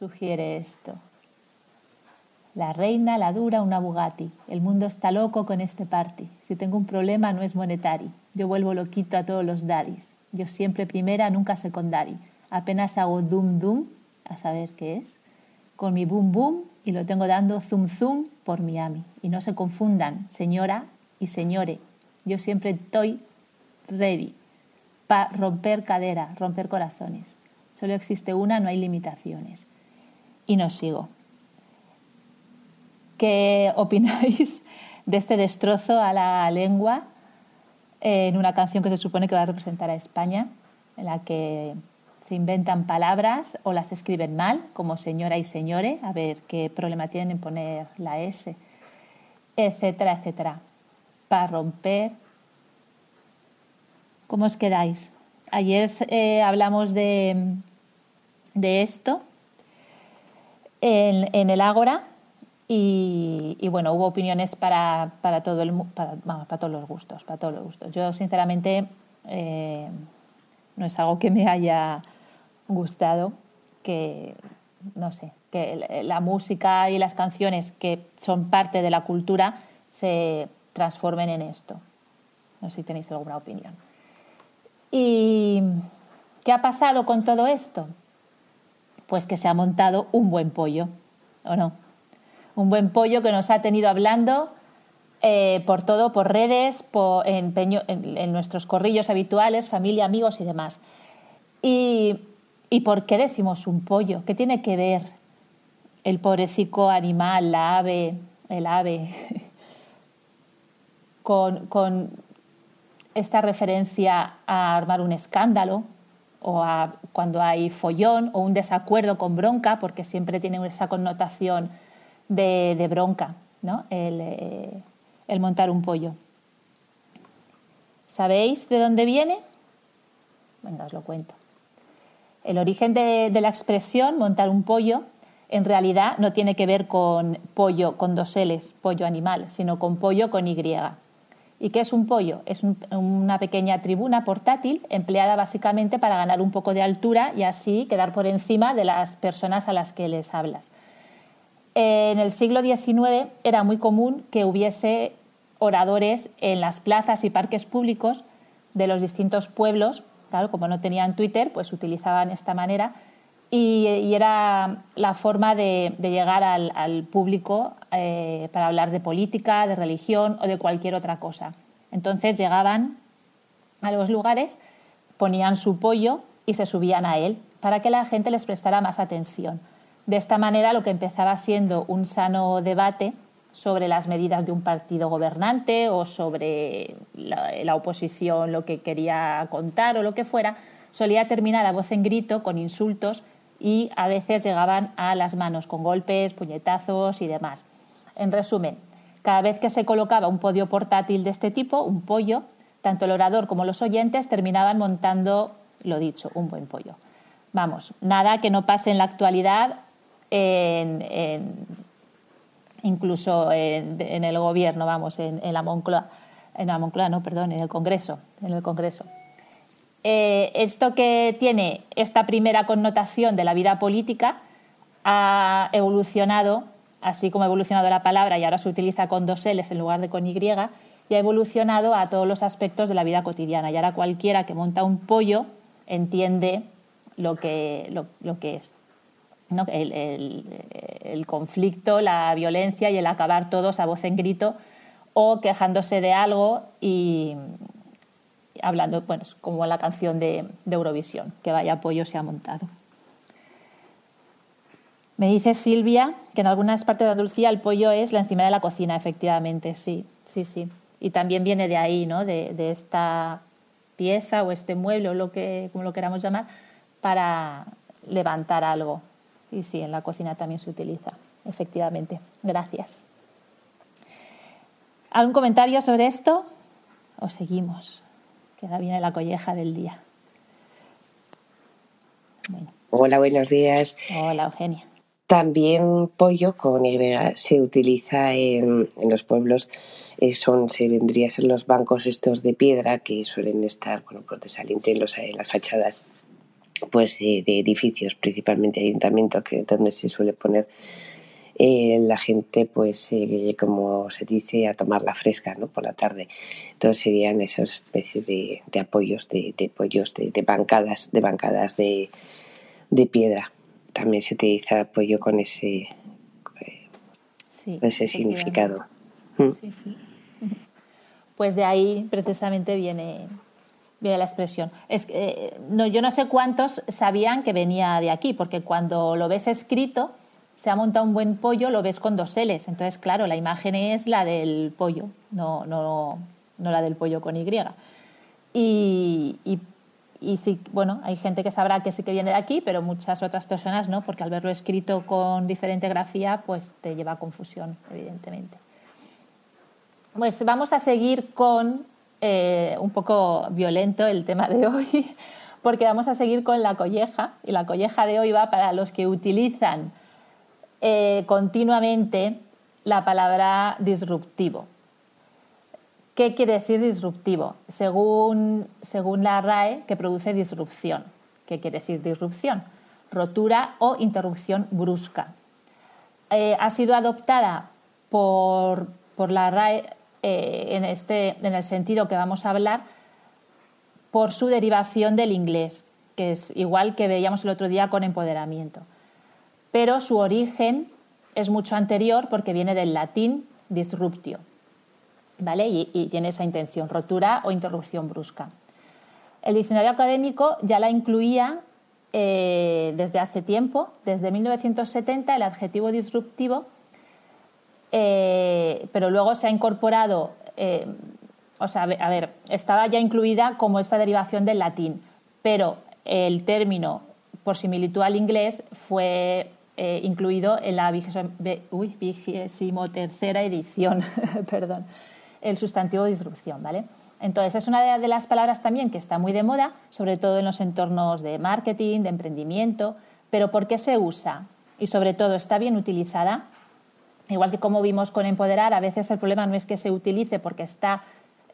sugiere esto? La reina, la dura, una Bugatti. El mundo está loco con este party. Si tengo un problema no es monetary. Yo vuelvo loquito a todos los daddies. Yo siempre primera, nunca secondary. Apenas hago dum dum, a saber qué es, con mi boom boom y lo tengo dando zoom zoom por Miami. Y no se confundan, señora y señore. Yo siempre estoy ready para romper cadera, romper corazones. Solo existe una, no hay limitaciones. Y no sigo. ¿Qué opináis de este destrozo a la lengua en una canción que se supone que va a representar a España, en la que se inventan palabras o las escriben mal, como señora y señore, a ver qué problema tienen en poner la S, etcétera, etcétera, para romper. ¿Cómo os quedáis? Ayer eh, hablamos de, de esto en, el Ágora y, bueno, hubo opiniones para, para todo el, para, vamos, para todos los gustos, para todos los gustos. Yo, sinceramente, eh, no es algo que me haya gustado, que, no sé, que la música y las canciones que son parte de la cultura se transformen en esto. No sé si tenéis alguna opinión. ¿Y qué ha pasado con todo esto? Pues que se ha montado un buen pollo, ¿o no? un buen pollo que nos ha tenido hablando eh, por todo, por redes, en, nuestros corrillos habituales, familia, amigos y demás. Y, por qué decimos un pollo? ¿Qué tiene que ver el pobrecico animal, la ave, el ave, con, con esta referencia a armar un escándalo o a cuando hay follón o un desacuerdo con bronca, porque siempre tiene esa connotación de, bronca, ¿no? Eh, el, montar un pollo. ¿Sabéis de dónde viene? Venga, os lo cuento. El origen de, la expresión montar un pollo en realidad no tiene que ver con pollo con dos pollo animal, sino con pollo con Y. ¿Y qué es un pollo? Es una pequeña tribuna portátil empleada básicamente para ganar un poco de altura y así quedar por encima de las personas a las que les hablas. En el siglo XIX era muy común que hubiese oradores en las plazas y parques públicos de los distintos pueblos. Claro, como no tenían Twitter, pues utilizaban esta manera y, era la forma de, llegar al, público eh, para hablar de política, de religión o de cualquier otra cosa. Entonces llegaban a los lugares, ponían su pollo y se subían a él para que la gente les prestara más atención. De esta manera, lo que empezaba siendo un sano debate sobre las medidas de un partido gobernante o sobre la, oposición, lo que quería contar o lo que fuera, solía terminar a voz en grito con insultos y a veces llegaban a las manos con golpes, puñetazos y demás. En resumen, cada vez que se colocaba un podio portátil de este tipo, un pollo, tanto el orador como los oyentes terminaban montando, lo dicho, un buen pollo. Vamos, nada que no pase en la actualidad en, incluso en, el gobierno, vamos, en, la Moncloa, en la Moncloa, no, perdón, en el Congreso, en el Congreso. Eh, esto que tiene esta primera connotación de la vida política ha evolucionado, así como ha evolucionado la palabra y ahora se utiliza con dos L's en lugar de con Y, y ha evolucionado a todos los aspectos de la vida cotidiana. Y ahora cualquiera que monta un pollo entiende lo que, lo que es el, conflicto, la violencia y el acabar todos a voz en grito o quejándose de algo y hablando, bueno, como la canción de, Eurovisión, que vaya apoyo se ha montado. Me dice Silvia que en algunas partes de Andalucía el pollo es la encima de la cocina, efectivamente, sí, sí, sí. Y también viene de ahí, ¿no? de, de esta pieza o este mueble o lo que, como lo queramos llamar, para levantar algo. Y sí, en la cocina también se utiliza, efectivamente. Gracias. ¿Algún comentario sobre esto? ¿O seguimos? Que ahora viene la colleja del día. Hola, buenos días. Hola, Eugenia. También pollo con Y se utiliza en, los pueblos, eh, son, se vendría a ser los bancos estos de piedra que suelen estar, bueno, pues de saliente en, los, en las fachadas pues de, edificios, principalmente ayuntamientos, que donde se suele poner eh, la gente, pues eh, como se dice, a tomar la fresca, ¿no? Por la tarde. Entonces serían esa especie de, apoyos, de, de pollos, de, bancadas, de bancadas de, piedra. También se utiliza apoyo con ese, ese significado. Mm. Sí, sí. Pues de ahí precisamente viene, viene la expresión. Es, eh, no, yo no sé cuántos sabían que venía de aquí, porque cuando lo ves escrito, se ha montado un buen pollo, lo ves con dos L's. Entonces, claro, la imagen es la del pollo, no, no, no la del pollo con Y. Y, y, sí, bueno, hay gente que sabrá que sí que viene de aquí, pero muchas otras personas no, porque al verlo escrito con diferente grafía, pues te lleva a confusión, evidentemente. Pues vamos a seguir con eh, un poco violento el tema de hoy, porque vamos a seguir con la colleja, y la colleja de hoy va para los que utilizan eh, continuamente la palabra disruptivo. ¿Qué quiere decir disruptivo? Según, según la RAE, que produce disrupción. ¿Qué quiere decir disrupción? Rotura o interrupción brusca. Eh, ha sido adoptada por, por la RAE eh, en, este, en el sentido que vamos a hablar por su derivación del inglés, que es igual que veíamos el otro día con empoderamiento pero su origen es mucho anterior porque viene del latín disruptio, ¿vale? Y, tiene esa intención, rotura o interrupción brusca. El diccionario académico ya la incluía eh, desde hace tiempo, desde 1970, el adjetivo disruptivo, eh, pero luego se ha incorporado, eh, o sea, a ver, estaba ya incluida como esta derivación del latín, pero el término, por similitud al inglés, fue eh, incluido en la vigésimo tercera edición, perdón, el sustantivo disrupción, ¿vale? Entonces, es una de las palabras también que está muy de moda, sobre todo en los entornos de marketing, de emprendimiento, pero ¿por qué se usa? Y sobre todo, ¿está bien utilizada? Igual que como vimos con empoderar, a veces el problema no es que se utilice porque está,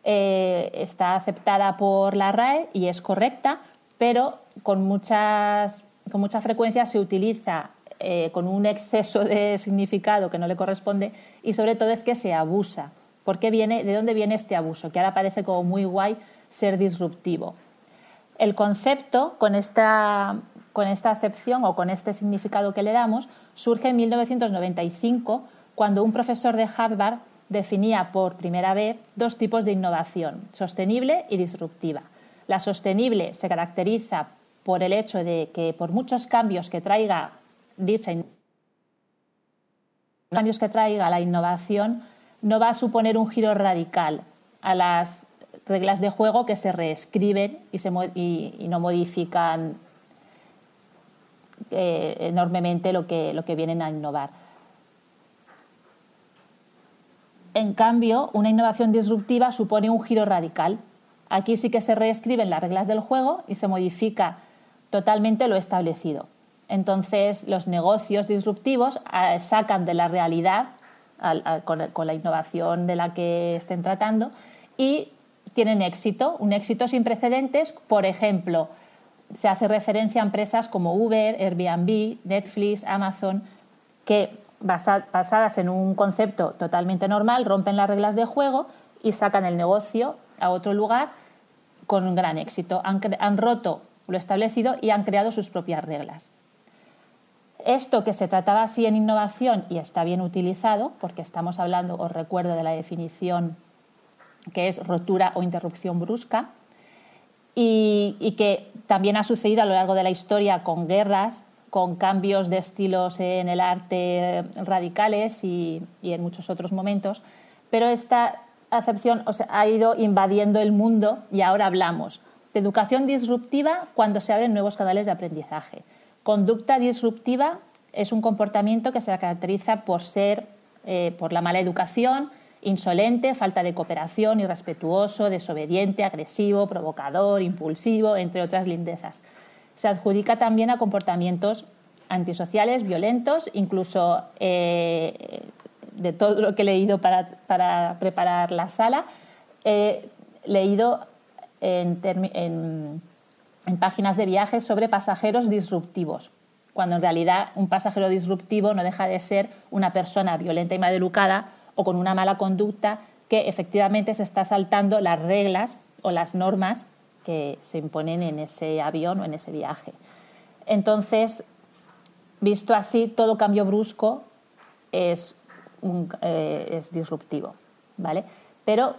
eh, está aceptada por la RAE y es correcta, pero con, muchas, con mucha frecuencia se utiliza eh, con un exceso de significado que no le corresponde y sobre todo es que se abusa. ¿Por qué viene, ¿De dónde viene este abuso? Que ahora parece como muy guay ser disruptivo. El concepto, con esta, con esta acepción o con este significado que le damos, surge en 1995 cuando un profesor de Harvard definía por primera vez dos tipos de innovación, sostenible y disruptiva. La sostenible se caracteriza por el hecho de que por muchos cambios que traiga dicha cambios que traiga la innovación no va a suponer un giro radical a las reglas de juego que se reescriben y, se, y, no modifican eh, enormemente lo que, lo que vienen a innovar. En cambio, una innovación disruptiva supone un giro radical. Aquí sí que se reescriben las reglas del juego y se modifica totalmente lo establecido. Entonces, los negocios disruptivos ah, sacan de la realidad con, la innovación de la que estén tratando y tienen éxito, un éxito sin precedentes. Por ejemplo, se hace referencia a empresas como Uber, Airbnb, Netflix, Amazon, que basadas en un concepto totalmente normal rompen las reglas de juego y sacan el negocio a otro lugar con un gran éxito. han roto lo establecido y han creado sus propias reglas. Esto que se trataba así en innovación y está bien utilizado, porque estamos hablando, os recuerdo, de la definición que es rotura o interrupción brusca, y, que también ha sucedido a lo largo de la historia con guerras, con cambios de estilos en el arte radicales y, en muchos otros momentos, pero esta acepción ha ido invadiendo el mundo y ahora hablamos de educación disruptiva cuando se abren nuevos canales de aprendizaje Conducta disruptiva es un comportamiento que se caracteriza por ser eh, por la mala educación, insolente, falta de cooperación, irrespetuoso, desobediente, agresivo, provocador, impulsivo, entre otras lindezas. Se adjudica también a comportamientos antisociales, violentos, incluso eh, de todo lo que he leído para, preparar la sala, he leído en en páginas de viajes sobre pasajeros disruptivos, cuando en realidad un pasajero disruptivo no deja de ser una persona violenta y maleducada o con una mala conducta que efectivamente se está saltando las reglas o las normas que se imponen en ese avión o en ese viaje. Entonces, visto así, todo cambio brusco es, eh, es disruptivo. ¿vale? Pero,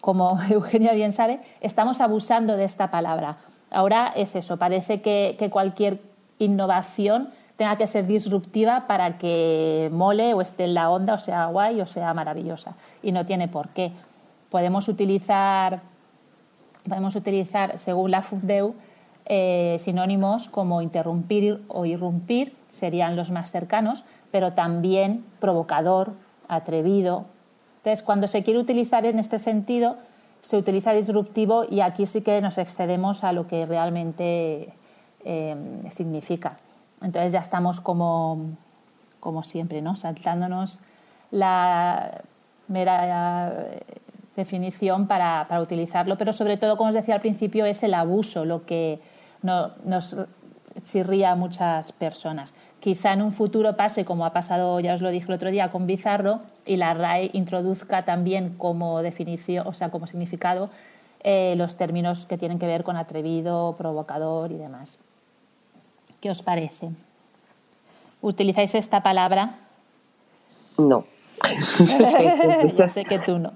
como Eugenia bien sabe, estamos abusando de esta palabra. Ahora es eso, parece que, cualquier innovación tenga que ser disruptiva para que mole o esté en la onda o sea guay o sea maravillosa. Y no tiene por qué. Podemos utilizar, podemos utilizar según la FUDEU, eh, sinónimos como interrumpir o irrumpir, serían los más cercanos, pero también provocador, atrevido. Entonces, cuando se quiere utilizar en este sentido, se utiliza disruptivo y aquí sí que nos excedemos a lo que realmente eh, significa. Entonces ya estamos como, como siempre, ¿no? saltándonos la mera eh, definición para, para, utilizarlo, pero sobre todo, como os decía al principio, es el abuso lo que no, nos chirría a muchas personas. Quizá en un futuro pase, como ha pasado, ya os lo dije el otro día, con Bizarro, y la RAE introduzca también como definición, o sea, como significado, eh, los términos que tienen que ver con atrevido, provocador y demás. ¿Qué os parece? ¿Utilizáis esta palabra? No. Yo sé que tú no.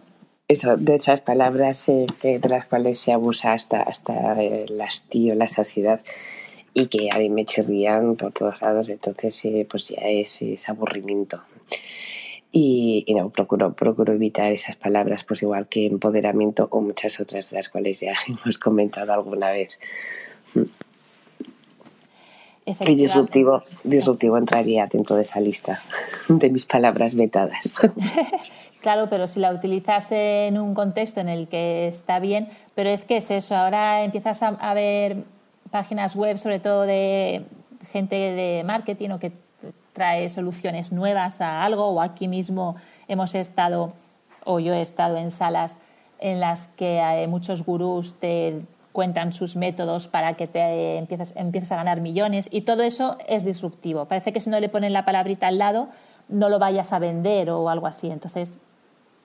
Eso, de esas palabras eh, de las cuales se abusa hasta, hasta el hastío, la saciedad y que a mí me chirrían por todos lados, entonces eh, pues ya es, aburrimiento. Y, y, no, procuro, procuro evitar esas palabras, pues igual que empoderamiento o muchas otras de las cuales ya hemos comentado alguna vez. Y disruptivo, disruptivo entraría dentro de esa lista de mis palabras vetadas. claro, pero si la utilizas en un contexto en el que está bien, pero es que es eso, ahora empiezas a, ver páginas web, sobre todo de gente de marketing o que trae soluciones nuevas a algo, o aquí mismo hemos estado, o yo he estado en salas en las que hay muchos gurús te cuentan sus métodos para que te empieces, empieces a ganar millones y todo eso es disruptivo. Parece que si no le ponen la palabrita al lado no lo vayas a vender o algo así. Entonces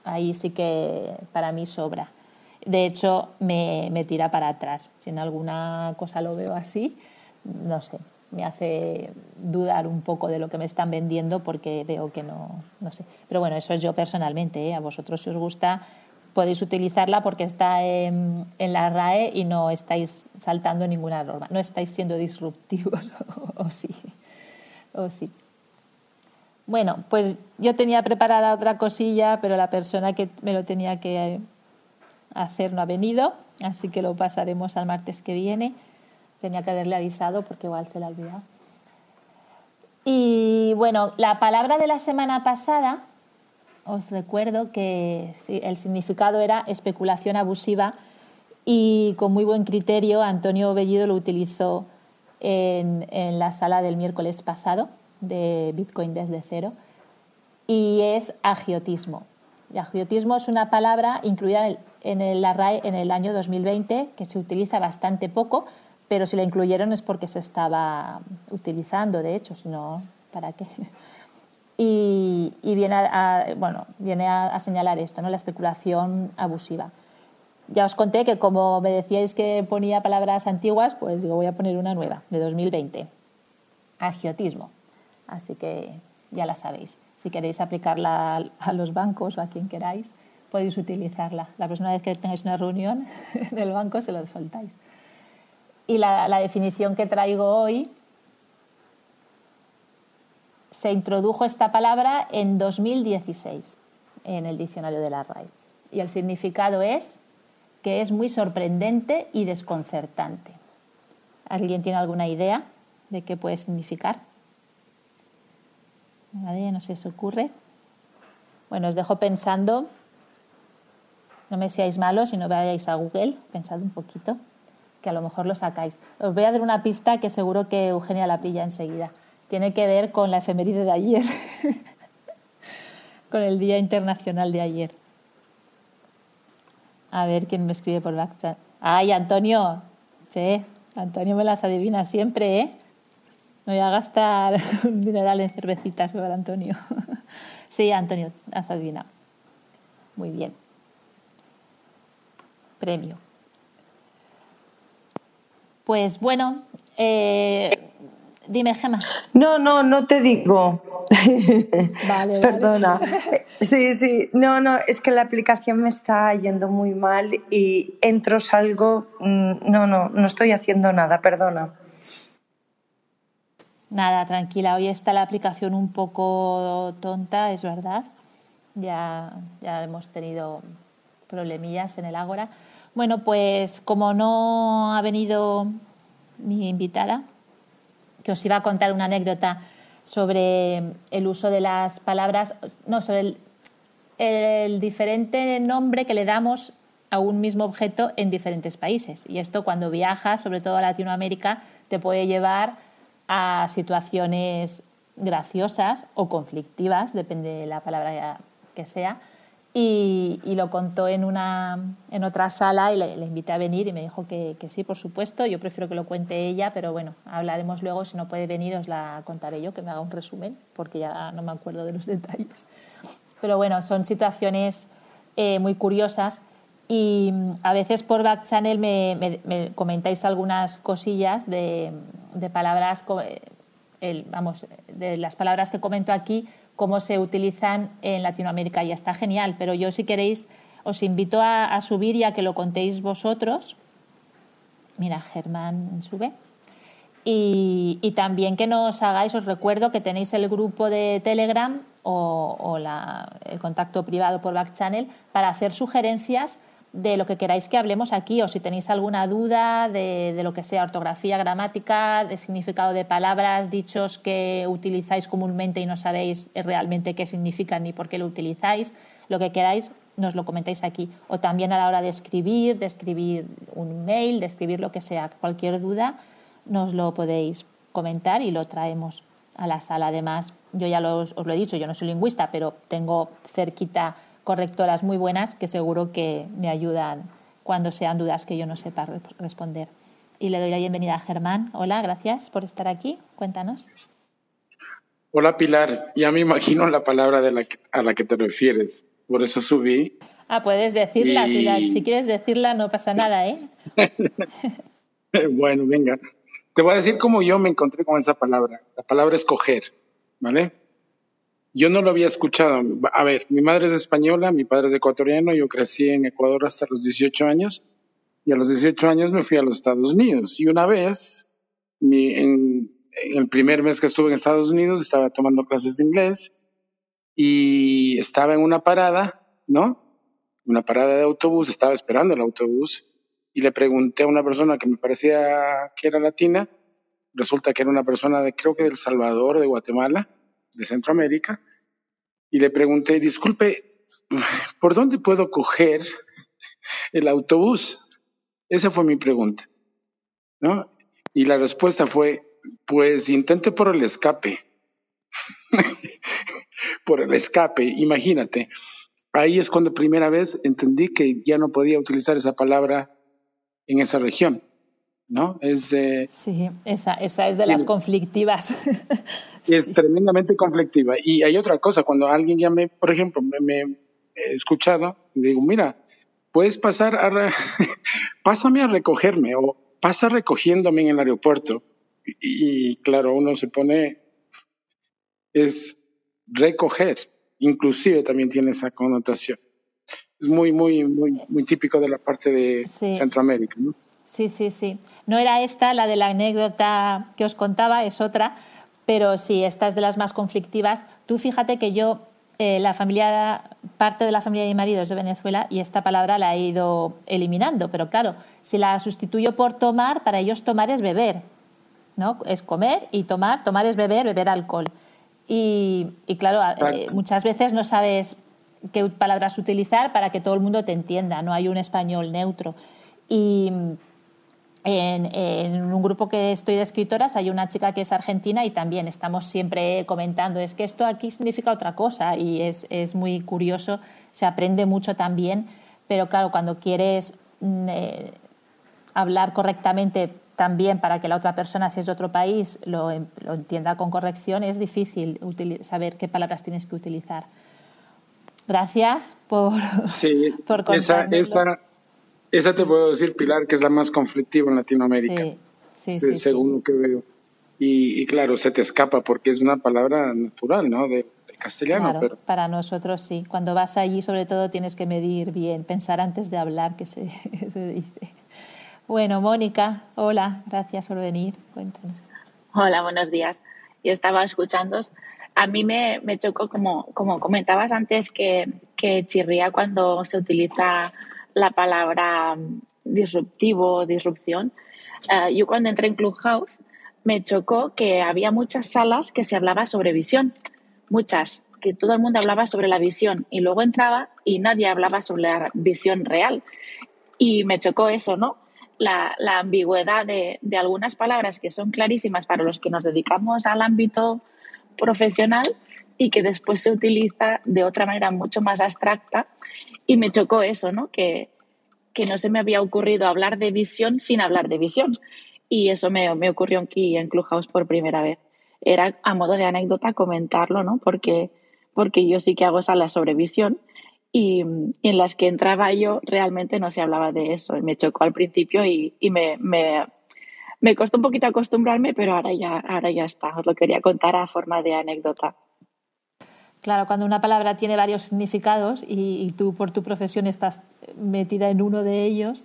ahí sí que para mí sobra. De hecho me, me tira para atrás. Si en alguna cosa lo veo así, no sé, me hace dudar un poco de lo que me están vendiendo porque veo que no, no sé. Pero bueno, eso es yo personalmente. ¿eh? A vosotros si os gusta podéis utilizarla porque está en, la RAE y no estáis saltando ninguna norma, no estáis siendo disruptivos sí. O sí. Bueno, pues yo tenía preparada otra cosilla, pero la persona que me lo tenía que hacer no ha venido, así que lo pasaremos al martes que viene. Tenía que haberle avisado porque igual se la ha olvidado. Y bueno, la palabra de la semana pasada os recuerdo que el significado era especulación abusiva y con muy buen criterio Antonio Bellido lo utilizó en, la sala del miércoles pasado de Bitcoin desde cero y es agiotismo. Y agiotismo es una palabra incluida en el, RAE en el año 2020 que se utiliza bastante poco, pero si la incluyeron es porque se estaba utilizando, de hecho, si no, ¿para qué? y, viene, a, bueno, viene a, señalar esto, ¿no? la especulación abusiva. Ya os conté que como me decíais que ponía palabras antiguas, pues digo, voy a poner una nueva, de 2020. Agiotismo. Así que ya la sabéis. Si queréis aplicarla a los bancos o a quien queráis, podéis utilizarla. La próxima vez que tengáis una reunión en el banco se lo soltáis. Y la, la definición que traigo hoy se introdujo esta palabra en 2016 en el diccionario de la RAE. Y el significado es que es muy sorprendente y desconcertante. ¿Alguien tiene alguna idea de qué puede significar? Nadie no se os ocurre. Bueno, os dejo pensando. No me seáis malos y no vayáis a Google. Pensad un poquito, que a lo mejor lo sacáis. Os voy a dar una pista que seguro que Eugenia la pilla enseguida tiene que ver con la efeméride de ayer, con el Día Internacional de ayer. A ver quién me escribe por backchat. ¡Ay, Antonio! Sí, Antonio me las adivina siempre, ¿eh? Me voy a gastar un dineral en cervecitas con Antonio. sí, Antonio, has adivinado. Muy bien. Premio. Pues bueno, eh, dime, Gemma. No, no, no te digo. Vale, Perdona. Sí, sí. No, no, es que la aplicación me está yendo muy mal y entro, salgo. Mm, no, no, no estoy haciendo nada, perdona. Nada, tranquila. Hoy está la aplicación un poco tonta, es verdad. Ya, ya hemos tenido problemillas en el Ágora. Bueno, pues como no ha venido mi invitada, que os iba a contar una anécdota sobre el uso de las palabras, no, sobre el, diferente nombre que le damos a un mismo objeto en diferentes países. Y esto cuando viajas, sobre todo a Latinoamérica, te puede llevar a situaciones graciosas o conflictivas, depende de la palabra que sea. Y, lo contó en, una, en otra sala y le, invité a venir y me dijo que, sí, por supuesto. Yo prefiero que lo cuente ella, pero bueno, hablaremos luego. Si no puede venir, os la contaré yo, que me haga un resumen, porque ya no me acuerdo de los detalles. Pero bueno, son situaciones eh, muy curiosas y mm, a veces por Back Channel me, me, comentáis algunas cosillas de, palabras, el, vamos, de las palabras que comento aquí cómo se utilizan en Latinoamérica y está genial, pero yo si queréis os invito a, subir y a que lo contéis vosotros. Mira, Germán sube. Y, también que nos hagáis, os recuerdo que tenéis el grupo de Telegram o, el contacto privado por Backchannel para hacer sugerencias de lo que queráis que hablemos aquí o si tenéis alguna duda de, de, lo que sea ortografía, gramática, de significado de palabras, dichos que utilizáis comúnmente y no sabéis realmente qué significan ni por qué lo utilizáis, lo que queráis nos lo comentáis aquí. O también a la hora de escribir, de escribir un mail, de escribir lo que sea, cualquier duda, nos lo podéis comentar y lo traemos a la sala. Además, yo ya os lo he dicho, yo no soy lingüista, pero tengo cerquita correctoras muy buenas que seguro que me ayudan cuando sean dudas que yo no sepa responder. Y le doy la bienvenida a Germán. Hola, gracias por estar aquí. Cuéntanos. Hola Pilar, ya me imagino la palabra de la a la que te refieres. Por eso subí. Ah, puedes decirla. Si, quieres decirla, no pasa nada, ¿eh? bueno, venga. Te voy a decir cómo yo me encontré con esa palabra. La palabra escoger, ¿vale? Yo no lo había escuchado. A ver, mi madre es española, mi padre es ecuatoriano, yo crecí en Ecuador hasta los 18 años y a los 18 años me fui a los Estados Unidos. Y una vez, en, el primer mes que estuve en Estados Unidos, estaba tomando clases de inglés y estaba en una parada, ¿no? Una parada de autobús, estaba esperando el autobús y le pregunté a una persona que me parecía que era latina, resulta que era una persona de creo que de El Salvador, de Guatemala, de Centroamérica, y le pregunté, disculpe, ¿por dónde puedo coger el autobús? Esa fue mi pregunta, ¿no? Y la respuesta fue, pues intente por el escape. por el escape, imagínate. Ahí es cuando primera vez entendí que ya no podía utilizar esa palabra en esa región, ¿no? Es, sí, esa, esa es de las conflictivas. es tremendamente conflictiva. Y hay otra cosa, cuando alguien ya me, por ejemplo, me, he escuchado, digo, mira, puedes pasar a, pásame a recogerme o pasa recogiéndome en el aeropuerto. Y, y claro, uno se pone, es recoger, inclusive también tiene esa connotación es muy, muy, muy, muy típico de la parte de Centroamérica. ¿no? Sí, sí, sí. No era esta la de la anécdota que os contaba, es otra, pero sí, esta es de las más conflictivas. Tú fíjate que yo, eh, la familia, parte de la familia de mi marido es de Venezuela y esta palabra la he ido eliminando, pero claro, si la sustituyo por tomar, para ellos tomar es beber, ¿no? Es comer y tomar, tomar es beber, beber alcohol. Y, y claro, eh, muchas veces no sabes qué palabras utilizar para que todo el mundo te entienda, no hay un español neutro. Y en, un grupo que estoy de escritoras hay una chica que es argentina y también estamos siempre comentando, es que esto aquí significa otra cosa y es, es muy curioso, se aprende mucho también, pero claro, cuando quieres mm, eh, hablar correctamente también para que la otra persona, si es de otro país, lo, entienda con corrección, es difícil saber qué palabras tienes que utilizar. Gracias por, sí, esa, esa, esa, te puedo decir, Pilar, que es la más conflictiva en Latinoamérica, sí, según lo que veo. Y, claro, se te escapa porque es una palabra natural, ¿no? De, castellano. pero... para nosotros sí. Cuando vas allí, sobre todo, tienes que medir bien, pensar antes de hablar, que se, se dice. Bueno, Mónica, hola, gracias por venir. Cuéntanos. Hola, buenos días. Yo estaba escuchando. A mí me, me chocó, como, como comentabas antes, que, que chirría cuando se utiliza la palabra mm, disruptivo, disrupción. Eh, yo cuando entré en Clubhouse me chocó que había muchas salas que se hablaba sobre visión, muchas, que todo el mundo hablaba sobre la visión y luego entraba y nadie hablaba sobre la visión real. Y me chocó eso, ¿no? la, ambigüedad de, algunas palabras que son clarísimas para los que nos dedicamos al ámbito profesional y que después se utiliza de otra manera mucho más abstracta. Y me chocó eso, ¿no? Que, que no se me había ocurrido hablar de visión sin hablar de visión. Y eso me, me ocurrió aquí en Clubhouse por primera vez. Era a modo de anécdota comentarlo, ¿no? Porque, porque yo sí que hago salas sobre visión y, en las que entraba yo realmente no se hablaba de eso. Me chocó al principio y, me, me, me, costó un poquito acostumbrarme, pero ahora ya, ahora ya está. Os lo quería contar a forma de anécdota. Claro, cuando una palabra tiene varios significados y, tú por tu profesión estás metida en uno de ellos,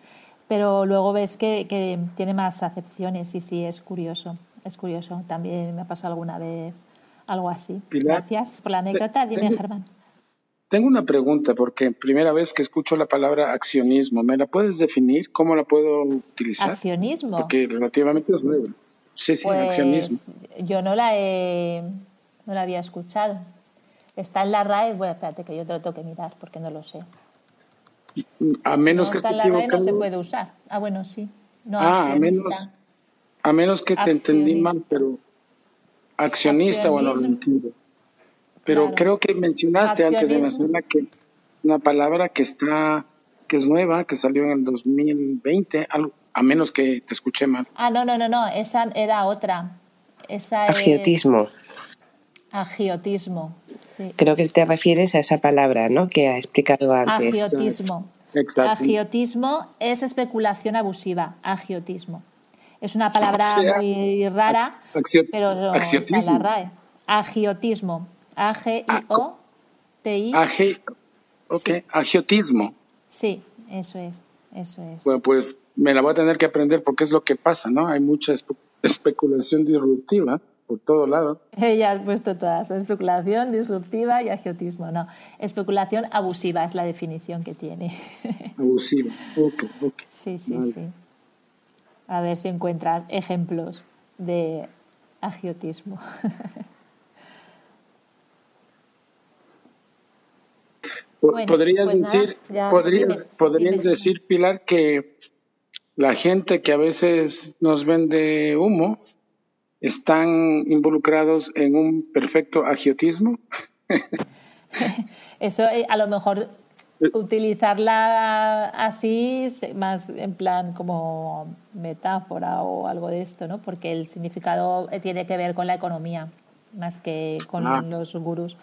pero luego ves que, que, tiene más acepciones y sí, es curioso, es curioso. También me ha pasado alguna vez algo así. Gracias por la anécdota. Dime, Germán. Tengo una pregunta porque primera vez que escucho la palabra accionismo, ¿me la puedes definir? ¿Cómo la puedo utilizar? Accionismo. Porque relativamente es nueva. Sí, sí, pues, accionismo. Yo no la he, no la había escuchado. Está en la RAE, bueno, espérate que yo te lo tengo que mirar porque no lo sé. A menos que esté equivocado. no se puede usar. Ah, bueno, sí. ah, a menos, a menos que te entendí mal, pero accionista, bueno, lo entiendo. Pero creo que mencionaste antes de mencionar que una palabra que está que es nueva, que salió en el 2020, a menos que te escuché mal. Ah, no, no, no, no, esa era otra. Esa agiotismo. Agiotismo, sí. Creo que te refieres a esa palabra, ¿no? Que ha explicado antes. Agiotismo. Exacto. Agiotismo es especulación abusiva, agiotismo. Es una palabra muy rara, pero está la RAE. Agiotismo. A-G-I-O-T-I. Ok, agiotismo. Sí, eso es, eso es. Bueno, pues me la voy a tener que aprender porque es lo que pasa, ¿no? Hay mucha especulación disruptiva por todo lado. Ya has puesto todas, especulación disruptiva y agiotismo, no. Especulación abusiva es la definición que tiene. Abusiva, ok, ok. Sí, sí, sí. A ver si encuentras ejemplos de agiotismo. podrías pues decir, podrías, podrías decir, Pilar, que la gente que a veces nos vende humo están involucrados en un perfecto agiotismo. Eso eh, a lo mejor eh. utilizarla así, más en plan como metáfora o algo de esto, ¿no? Porque el significado eh, tiene que ver con la economía, más que con ah. los gurús,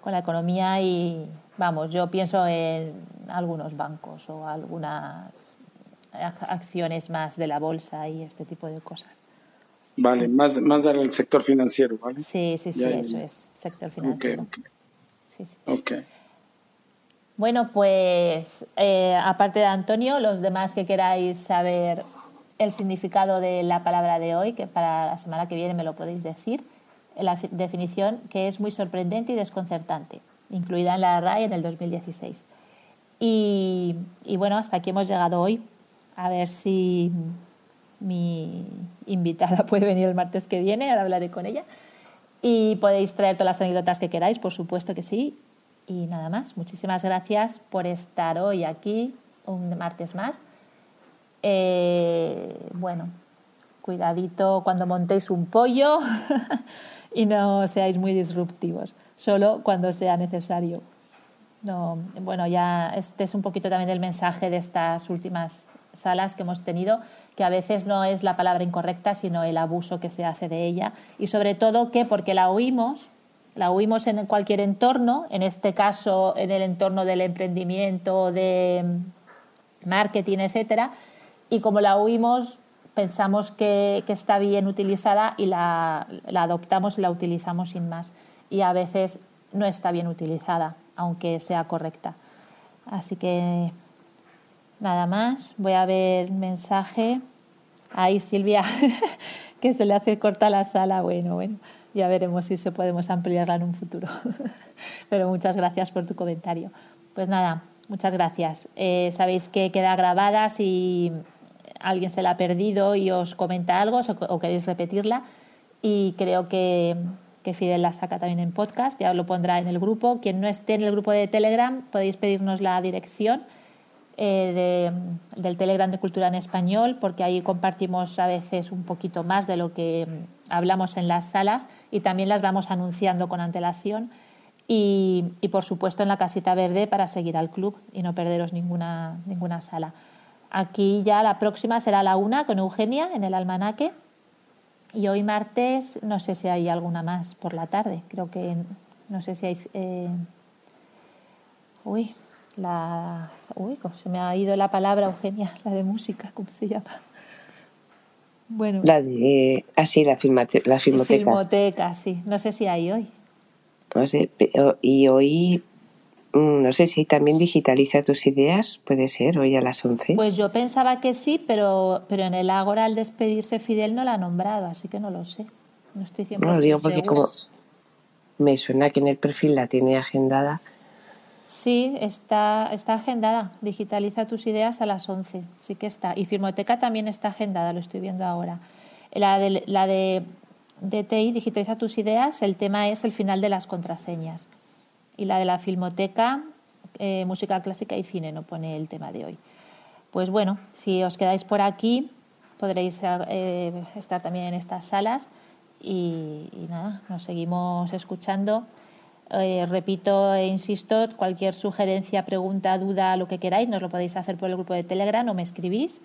con la economía y, Vamos, yo pienso en algunos bancos o algunas acciones más de la bolsa y este tipo de cosas. Vale, más, más del sector financiero, ¿vale? Sí, sí, sí, eso es, sector financiero. Ok, sí, sí. okay. Bueno, pues eh, aparte de Antonio, los demás que queráis saber el significado de la palabra de hoy, que para la semana que viene me lo podéis decir, la definición que es muy sorprendente y desconcertante incluida en la RAI en el 2016. Y, bueno, hasta aquí hemos llegado hoy. A ver si mi invitada puede venir el martes que viene, ahora hablaré con ella. Y podéis traer todas las anécdotas que queráis, por supuesto que sí. Y nada más, muchísimas gracias por estar hoy aquí, un martes más. Eh, bueno, cuidadito cuando montéis un pollo y no seáis muy disruptivos solo cuando sea necesario. No, bueno, ya este es un poquito también el mensaje de estas últimas salas que hemos tenido, que a veces no es la palabra incorrecta, sino el abuso que se hace de ella. Y sobre todo que porque la oímos, la oímos en cualquier entorno, en este caso en el entorno del emprendimiento, de marketing, etcétera, y como la oímos pensamos que, está bien utilizada y la, la adoptamos y la utilizamos sin más. Y a veces no está bien utilizada, aunque sea correcta. Así que nada más. Voy a ver mensaje. Ahí Silvia, que se le hace corta la sala. Bueno, bueno, ya veremos si se podemos ampliarla en un futuro. Pero muchas gracias por tu comentario. Pues nada, muchas gracias. Eh, sabéis que queda grabada si alguien se la ha perdido y os comenta algo o, queréis repetirla. Y creo que, que, Fidel la saca también en podcast, ya lo pondrá en el grupo. Quien no esté en el grupo de Telegram, podéis pedirnos la dirección eh, del Telegram de Cultura en Español, porque ahí compartimos a veces un poquito más de lo que hablamos en las salas y también las vamos anunciando con antelación. Y, y, por supuesto en la casita verde para seguir al club y no perderos ninguna, ninguna sala. Aquí ya la próxima será la una con Eugenia en el almanaque. Y hoy martes no sé si hay alguna más por la tarde. Creo que no sé si hay... Eh, uy, la... Uy, se me ha ido la palabra, Eugenia, la de música, ¿cómo se llama? Bueno. La de... Así, ah, la, la filmoteca. Filmoteca, sí. No sé si hay hoy. No sé, y hoy Mm, no sé si también digitaliza tus ideas, puede ser, hoy a las 11. Pues yo pensaba que sí, pero, pero en el Ágora al despedirse Fidel no la ha nombrado, así que no lo sé. No estoy 100% No, digo porque como me suena que en el perfil la tiene agendada. Sí, está, está agendada. Digitaliza tus ideas a las 11, sí que está. Y Firmoteca también está agendada, lo estoy viendo ahora. La de, la de DTI, Digitaliza tus ideas, el tema es el final de las contraseñas y la de la Filmoteca, eh, música clásica y cine, no pone el tema de hoy. Pues bueno, si os quedáis por aquí, podréis eh, estar también en estas salas y, nada, nos seguimos escuchando. Eh, repito e insisto, cualquier sugerencia, pregunta, duda, lo que queráis, nos lo podéis hacer por el grupo de Telegram o me escribís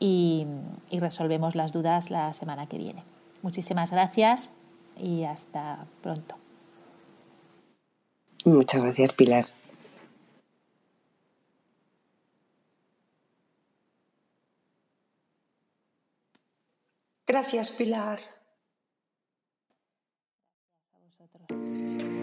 y resolvemos las dudas la semana que viene. Muchísimas gracias y hasta pronto. Muchas gracias, Pilar. Gracias, Pilar. Gracias a vosotros.